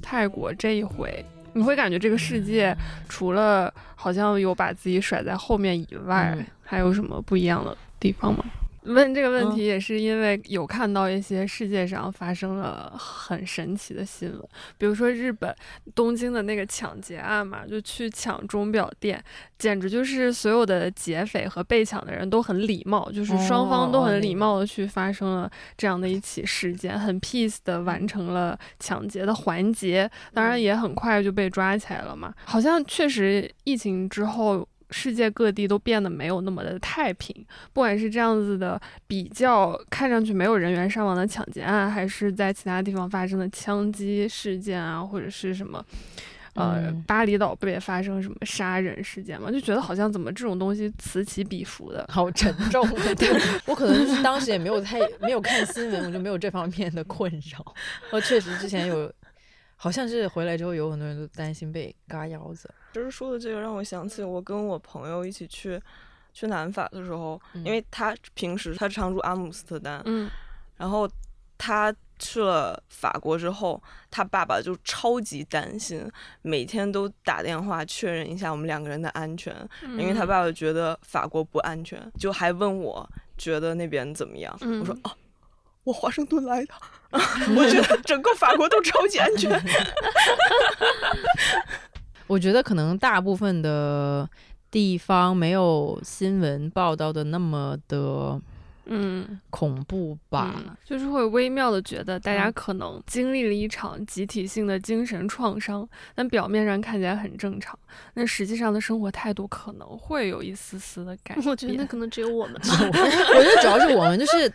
泰国这一回，你会感觉这个世界除了好像有把自己甩在后面以外，嗯还有什么不一样的地方吗？问这个问嗯题也是因为有看到一些世界上发生了很神奇的新闻，比如说日本东京的那个抢劫案嘛，就去抢钟表店，简直就是所有的劫匪和被抢的人都很礼貌，就是双方都很礼貌的去发生了这样的一起事件，很 peace 的完成了抢劫的环节，当然也很快就被抓起来了嘛。好像确实疫情之后。世界各地都变得没有那么的太平，不管是这样子的比较看上去没有人员伤亡的抢劫案，还是在其他地方发生的枪击事件啊，或者是什么，呃，嗯巴厘岛不也发生什么杀人事件嘛？就觉得好像怎么这种东西此起彼伏的。好沉 重，对我可能就是当时也没有太没有看新闻，我就没有这方面的困扰。我 确实之前有，好像是回来之后有很多人都担心被嘎腰子。就是说的这个让我想起我跟我朋友一起去去南法的时候，嗯因为他平时他常住阿姆斯特丹，嗯然后他去了法国之后，他爸爸就超级担心，每天都打电话确认一下我们两个人的安全，因为他爸爸觉得法国不安全，就还问我觉得那边怎么样。嗯我说哦，我华盛顿来的，我觉得整个法国都超级安全。我觉得可能大部分的地方没有新闻报道的那么的嗯恐怖吧。嗯就是会微妙的觉得大家嗯可能经历了一场集体性的精神创伤，但表面上看起来很正常，那实际上的生活态度可能会有一丝丝的改变。我觉得那可能只有我们吧。我觉得主要是我们就是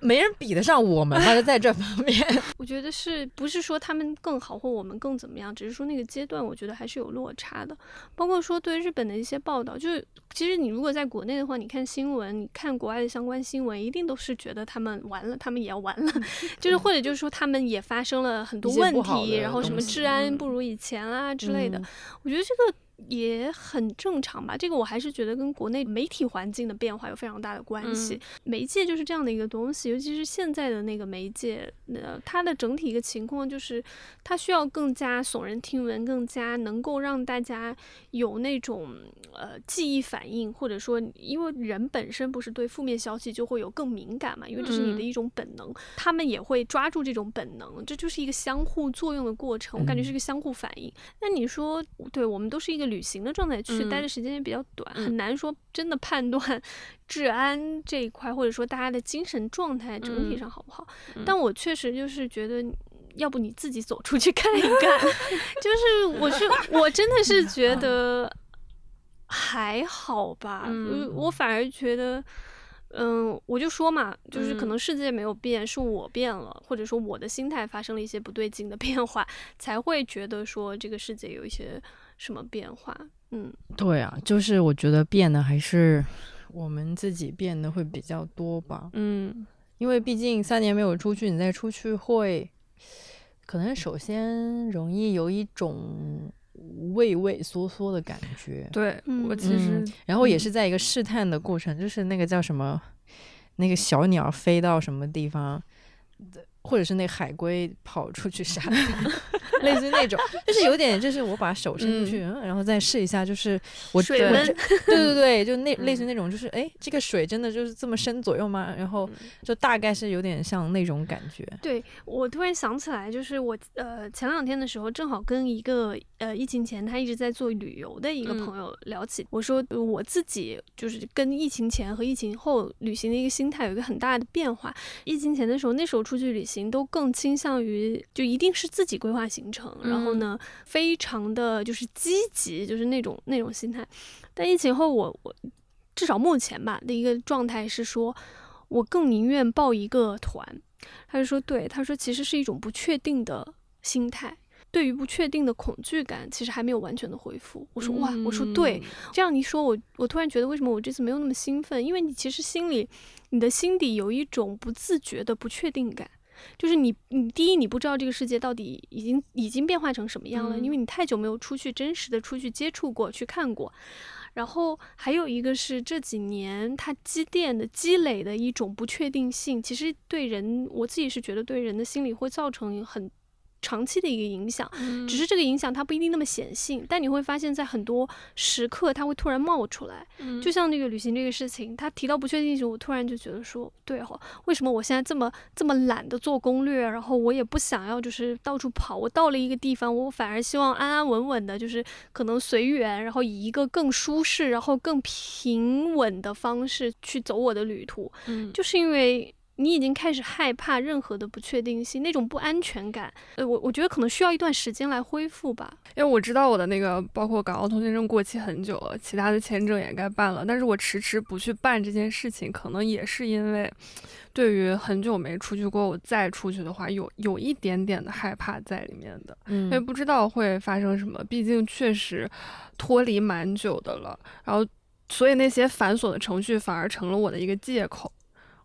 没人比得上我们吧，就在这方面。我觉得是不是说他们更好或我们更怎么样，只是说那个阶段，我觉得还是有落差的。包括说对日本的一些报道，就是其实你如果在国内的话，你看新闻，你看国外的相关新闻，一定都是觉得他们完了，他们也要完了，就是或者就是说他们也发生了很多问题，然后什么治安嗯不如以前啦之类的。嗯我觉得这个也很正常吧。这个我还是觉得跟国内媒体环境的变化有非常大的关系。嗯媒介就是这样的一个东西，尤其是现在的那个媒介，呃，它的整体一个情况就是，它需要更加耸人听闻，更加能够让大家有那种呃记忆反应，或者说，因为人本身不是对负面消息就会有更敏感嘛，因为这是你的嗯一种本能，他们也会抓住这种本能，这就是一个相互作用的过程，我感觉是一个相互反应。那你说，对我们都是一个旅行的状态去，嗯待的时间也比较短，嗯。很难说真的判断治安这一块，或者说大家的精神状态整体嗯。上好不好。嗯。但我确实就是觉得。要不你自己走出去看一看，就是我是我真的是觉得还好吧，嗯呃我反而觉得，嗯，我就说嘛，就是可嗯。能世界没有变，是我变了，或者说我的心态发生了一些不对劲的变化，才会觉得说这个世界有一些什么变化。嗯，对啊，就是我觉得变的还是我们自己变得会比较多吧，嗯。因为毕竟三年没有出去，你再出去会，可能首先容易有一种畏畏缩缩的感觉，对嗯我。其实嗯然后也嗯是在一个试探的过程，就是那个叫什么，那个小鸟飞到什么地方，或者是那海龟跑出去沙滩，类似于那种，就是有点就是我把手伸出去，嗯然后再试一下，就是我水温对对对，就那 类似那种，就是哎，这个水真的就是这么深左右吗？然后嗯就大概是有点像那种感觉。对我突然想起来，就是我呃前两天的时候，正好跟一个呃疫情前他一直在做旅游的一个嗯朋友聊起，我说呃我自己就是跟疫情前和疫情后旅行的一个心态有一个很大的变化。疫情前的时候，那时候出去旅行都更倾向于就一定是自己规划行程，然后呢非常的就是积极，就是那种那种心态。但疫情后我，我至少目前吧的一个状态是说，我更宁愿报一个团。他就说，对，他说其实是一种不确定的心态。对于不确定的恐惧感，其实还没有完全的恢复。我说哇，我说对，这样一说，我我突然觉得为什么我这次没有那么兴奋？因为你其实心里，你的心底有一种不自觉的不确定感，就是你你第一你不知道这个世界到底已经已经变化成什么样了，嗯因为你太久没有出去真实的出去接触过去看过。然后还有一个是这几年它积淀的积累的一种不确定性，其实对人，我自己是觉得对人的心理会造成很长期的一个影响。嗯只是这个影响它不一定那么显性，但你会发现在很多时刻它会突然冒出来。嗯就像那个旅行这个事情，他提到不确定性，我突然就觉得说，对哦，为什么我现在这么这么懒得做攻略，然后我也不想要就是到处跑，我到了一个地方，我反而希望安安稳稳的，就是可能随缘，然后以一个更舒适，然后更平稳的方式去走我的旅途，嗯就是因为。你已经开始害怕任何的不确定性，那种不安全感，呃，我我觉得可能需要一段时间来恢复吧。因为我知道我的那个包括港澳通行证过期很久了，其他的签证也该办了，但是我迟迟不去办这件事情，可能也是因为对于很久没出去过，我再出去的话，有有一点点的害怕在里面的，因为嗯。不知道会发生什么，毕竟确实脱离蛮久的了，然后所以那些繁琐的程序反而成了我的一个借口，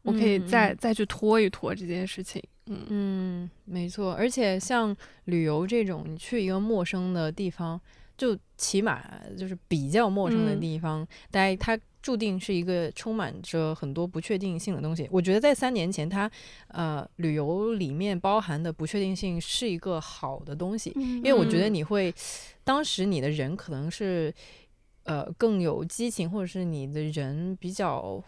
我可以再、再去拖一拖这件事情，嗯嗯，没错，而且像旅游这种，你去一个陌生的地方，就起码就是比较陌生的嗯地方，大家它注定是一个充满着很多不确定性的东西。我觉得在三年前，它呃旅游里面包含的不确定性是一个好的东西，嗯因为我觉得嗯你会，当时你的人可能是呃更有激情，或者是你的人比较。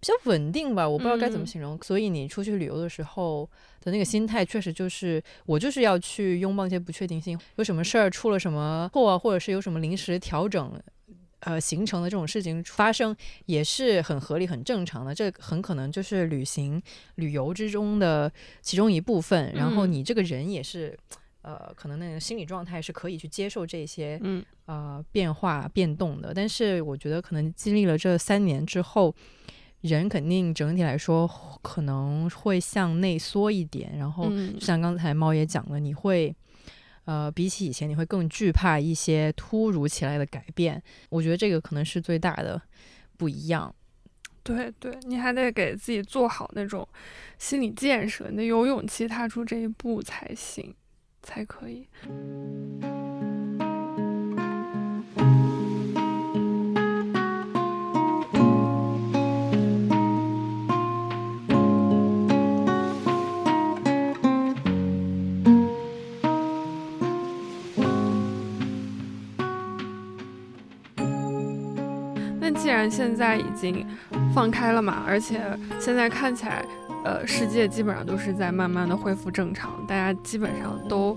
比较稳定吧，我不知道该怎么嗯形容。所以你出去旅游的时候的那个心态，确实就是我就是要去拥抱一些不确定性，有什么事儿出了什么错啊，或者是有什么临时调整，呃形成的这种事情发生，也是很合理、很正常的。这很可能就是旅行旅游之中的其中一部分。然后嗯你这个人也是。呃，可能那个心理状态是可以去接受这些嗯呃变化变动的，但是我觉得可能经历了这三年之后，人肯定整体来说可能会向内缩一点，然后像刚才猫也讲了，你会呃比起以前你会更惧怕一些突如其来的改变，我觉得这个可能是最大的不一样。对对，你还得给自己做好那种心理建设，你得有勇气踏出这一步才行，才可以。既然现在已经放开了嘛，而且现在看起来，呃，世界基本上都是在慢慢的恢复正常，大家基本上都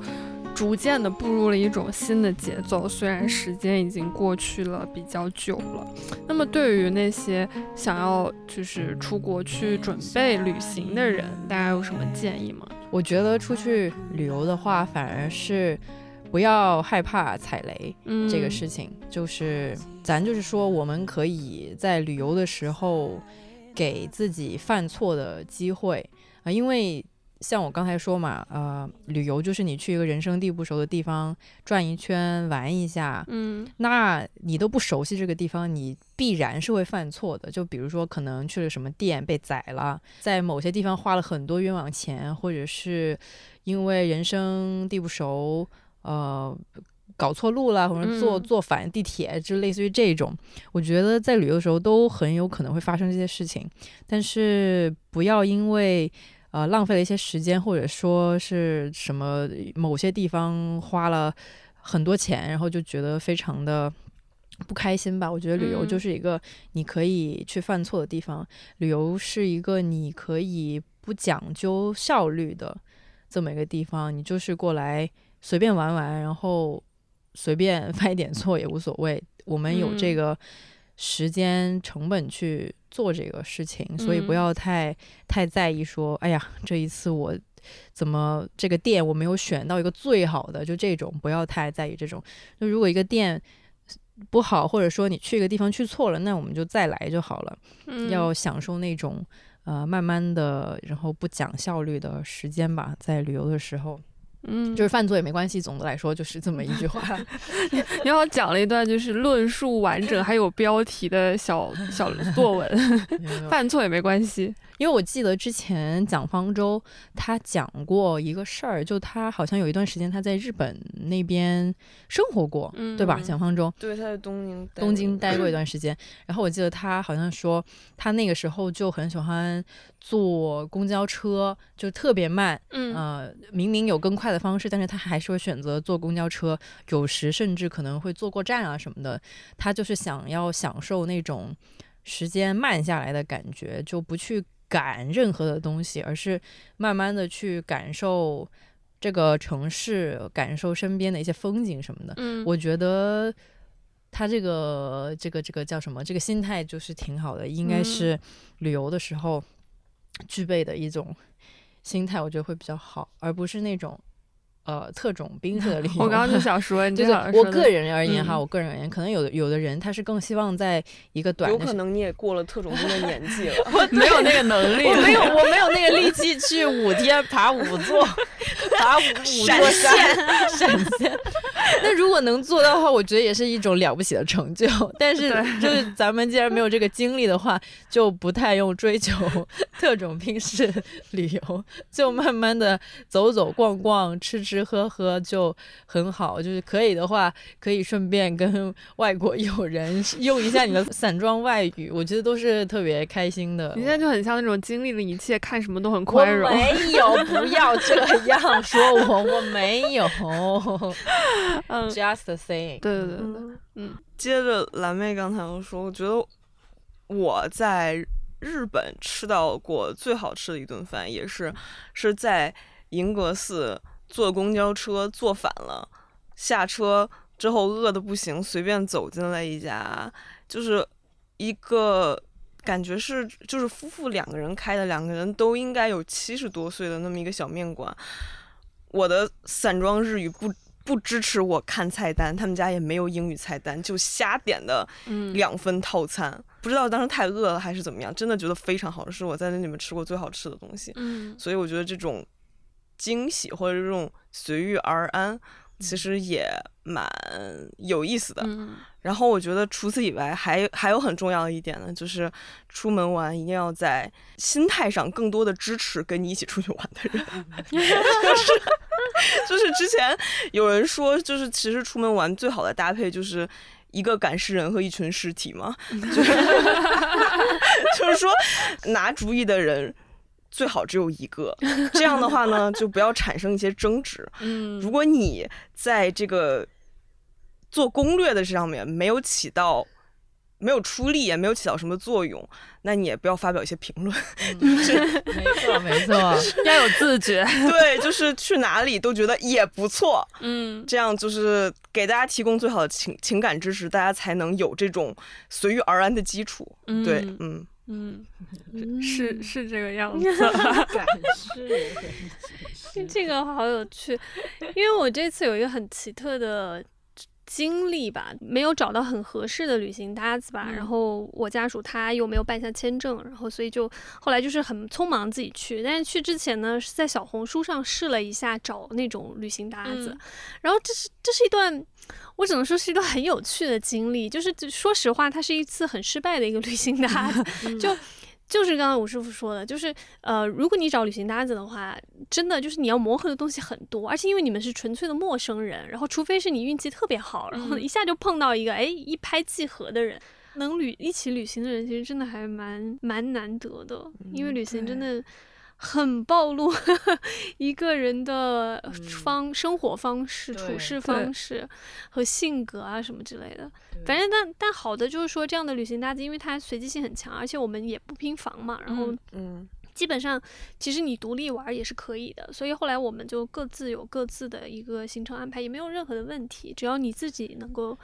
逐渐的步入了一种新的节奏。虽然时间已经过去了比较久了，那么对于那些想要就是出国去准备旅行的人，大家有什么建议吗？我觉得出去旅游的话，反而是不要害怕踩雷，嗯，这个事情，就是咱就是说，我们可以在旅游的时候给自己犯错的机会。啊、因为像我刚才说嘛，呃，旅游就是你去一个人生地不熟的地方转一圈玩一下，嗯。那你都不熟悉这个地方，你必然是会犯错的。就比如说，可能去了什么店被宰了，在某些地方花了很多冤枉钱，或者是因为人生地不熟，呃，搞错路了，或者坐嗯坐反地铁，就类似于这种。我觉得在旅游的时候都很有可能会发生这些事情，但是不要因为。呃，浪费了一些时间，或者说是什么某些地方花了很多钱，然后就觉得非常的不开心吧。我觉得旅游嗯就是一个你可以去犯错的地方，旅游是一个你可以不讲究效率的这么一个地方，你就是过来随便玩玩，然后随便 犯一点错也无所谓。我们有这嗯个时间成本去做这个事情，所以不嗯要太太在意说，哎呀，这一次我怎么这个店我没有选到一个最好的，就这种不要太在意这种。就如果一个店不好，或者说你去一个地方去错了，那我们就再来就好了。嗯，要享受那种呃慢慢的，然后不讲效率的时间吧，在旅游的时候，嗯，就是犯错也没关系。总的来说就是这么一句话。你好，讲了一段就是论述完整还有标题的小小作文，犯错也没关系。因为我记得之前蒋方舟他讲过一个事儿，就他好像有一段时间他在日本那边生活过，嗯对吧？嗯蒋方舟对，他在东京待东京过待过一段时间，然后我记得他好像说他那个时候就很喜欢坐公交车，就特别慢，嗯呃，明明有更快的方式，但是他还是会选择坐公交车，有时甚至可能会坐过站啊什么的。他就是想要享受那种时间慢下来的感觉，就不去赶任何的东西，而是慢慢的去感受这个城市，感受身边的一些风景什么的。嗯，我觉得他这个这个这个叫什么？这个心态就是挺好的，应该嗯是旅游的时候具备的一种心态，我觉得会比较好，而不是那种呃特种兵式的旅游。我刚刚就 想说，你就是我个人而言哈，嗯我个人而言，可能有的有的人他是更希望在一个短的有可能你也过了特种兵的年纪了。我没有那个能力，我没有，我没有那个力气去五天爬五座，爬五五座山，闪现。那如果能做到的话，我觉得也是一种了不起的成就。但是就是咱们既然没有这个经历的话，就不太用追求特种兵式旅游，就慢慢的走走逛逛，吃吃喝喝就很好。就是可以的话，可以顺便跟 外国友人 用一下你的散装外语，我觉得都是特别开心的。你现在就很像那种经历了一切，看什么都很宽容。没有，不要这样说我，我没有。嗯，Just saying，对对对对，嗯嗯接着蓝妹刚才又说，我觉得我在日本吃到过最好吃的一顿饭，也是是在银阁寺坐公交车坐反了，下车之后饿的不行，随便走进了一家，就是一个感觉是就是夫妇两个人开的，两个人都应该有七十多岁的那么一个小面馆。我的散装日语不不支持我看菜单，他们家也没有英语菜单，就瞎点的嗯两份套餐。不知道当时太饿了还是怎么样，真的觉得非常好吃，是我在那里面吃过最好吃的东西。嗯所以我觉得这种惊喜或者这种随遇而安，其实也蛮有意思的。嗯然后我觉得除此以外，还还有很重要的一点呢，就是出门玩一定要在心态上更多的支持跟你一起出去玩的人。就是就是之前有人说，就是其实出门玩最好的搭配就是。一个赶尸人和一群尸体嘛，就是 就是说，拿主意的人最好只有一个，这样的话呢，就不要产生一些争执。嗯如果你在这个做攻略的上面没有起到。没有出力，也没有起到什么作用，那你也不要发表一些评论。就是没错没错，要有自觉，对，就是去哪里都觉得也不错，嗯这样就是给大家提供最好的情情感支持，大家才能有这种随遇而安的基础。嗯对，嗯，嗯，是是这个样 子。感是这个好有趣，因为我这次有一个很奇特的经历吧，没有找到很合适的旅行搭子吧，嗯。然后我家属他又没有办下签证，然后所以就后来就是很匆忙自己去，但是去之前呢是在小红书上试了一下找那种旅行搭子，嗯。然后这是这是一段。我只能说是一段很有趣的经历，就是说实话，它是一次很失败的一个旅行搭子，就就是刚刚吴师傅说的，就是呃，如果你找旅行搭子的话，真的就是你要磨合的东西很多，而且因为你们是纯粹的陌生人，然后除非是你运气特别好，然后嗯一下就碰到一个哎一拍即合的人，能旅一起旅行的人，其实真的还蛮蛮难得的，因为旅行真的。很暴露 一个人的方、生活方式、处事方式和性格啊什么之类的。反正但但好的就是说，这样的旅行搭子，因为它随机性很强，而且我们也不拼房嘛，然后嗯嗯基本上其实你独立玩也是可以的。所以后来我们就各自有各自的一个行程安排，也没有任何的问题，只要你自己能够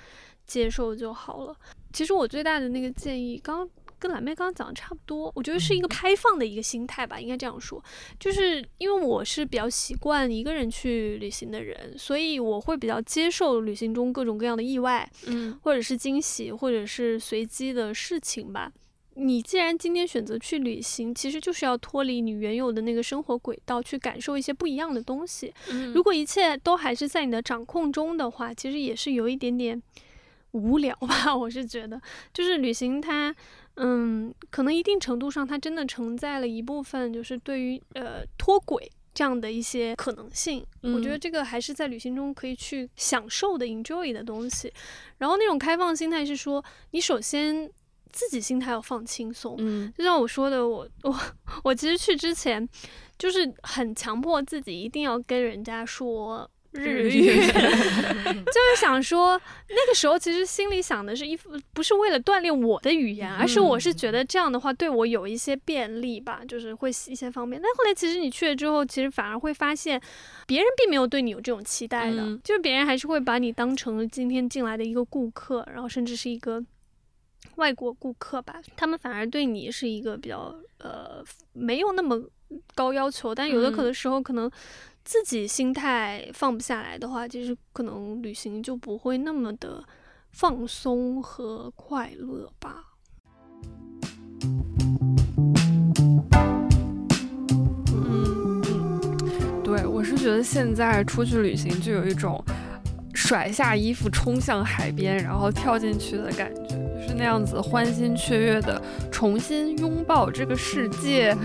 接受就好了。其实我最大的那个建议，刚跟蓝妹刚刚讲的差不多，我觉得是一个开放的一个心态吧，应该这样说。就是因为我是比较习惯一个人去旅行的人，所以我会比较接受旅行中各种各样的意外，嗯或者是惊喜，或者是随机的事情吧。你既然今天选择去旅行，其实就是要脱离你原有的那个生活轨道，去感受一些不一样的东西。嗯如果一切都还是在你的掌控中的话，其实也是有一点点无聊吧。我是觉得，就是旅行它，嗯，可能一定程度上它真的承载了一部分，就是对于呃脱轨。这样的一些可能性，我觉得嗯这个还是在旅行中可以去享受的、enjoy 的东西。然后那种开放心态是说，你首先自己心态要放轻松，嗯就像我说的，我我我其实去之前就是很强迫自己一定要跟人家说日语，就是想说那个时候其实心里想的是一不是为了锻炼我的语言，而是我是觉得这样的话对我有一些便利吧，就是会一些方面。但后来其实你去了之后，其实反而会发现别人并没有对你有这种期待的，嗯。就是别人还是会把你当成今天进来的一个顾客，然后甚至是一个。外国顾客吧，他们反而对你是一个比较呃没有那么高要求，但有的可嗯。能时候可能自己心态放不下来的话，其实可能旅行就不会那么的放松和快乐吧。嗯，对，我是觉得现在出去旅行就有一种甩下衣服冲向海边，然后跳进去的感觉，就是那样子欢欣雀跃的重新拥抱这个世界，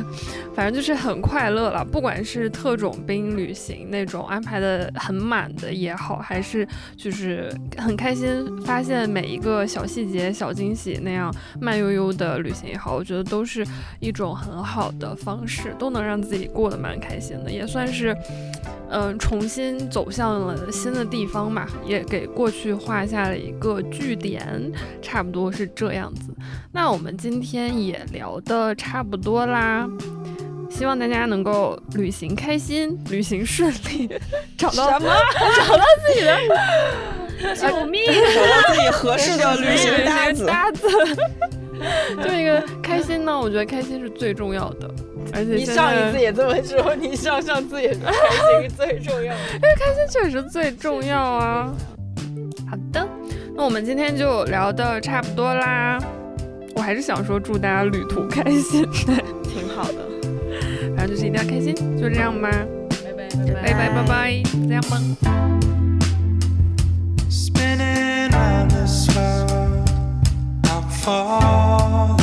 反正就是很快乐了。不管是特种兵旅行那种安排的很满的也好，还是就是很开心发现每一个小细节、小惊喜那样慢悠悠的旅行也好，我觉得都是一种很好的方式，都能让自己过得蛮开心的，也算是，嗯、重新走向了新的地方嘛，也给过去画下了一个句点，差不多是这样子。那我们今天也聊的差不多啦。希望大家能够旅行开心，旅行顺利，找到什么找到自己的 救命！找到自己合适的旅行搭子。就一个开心呢，我觉得开心是最重要的。而且你上一次也这么说，你上上次也说开心最重要，因为开心确实最重要啊。好的，那我们今天就聊的差不多啦。我还是想说，祝大家旅途开心，挺好的。反正就是一定要开心，就这样吧。拜拜拜拜拜拜，再见吧。heart.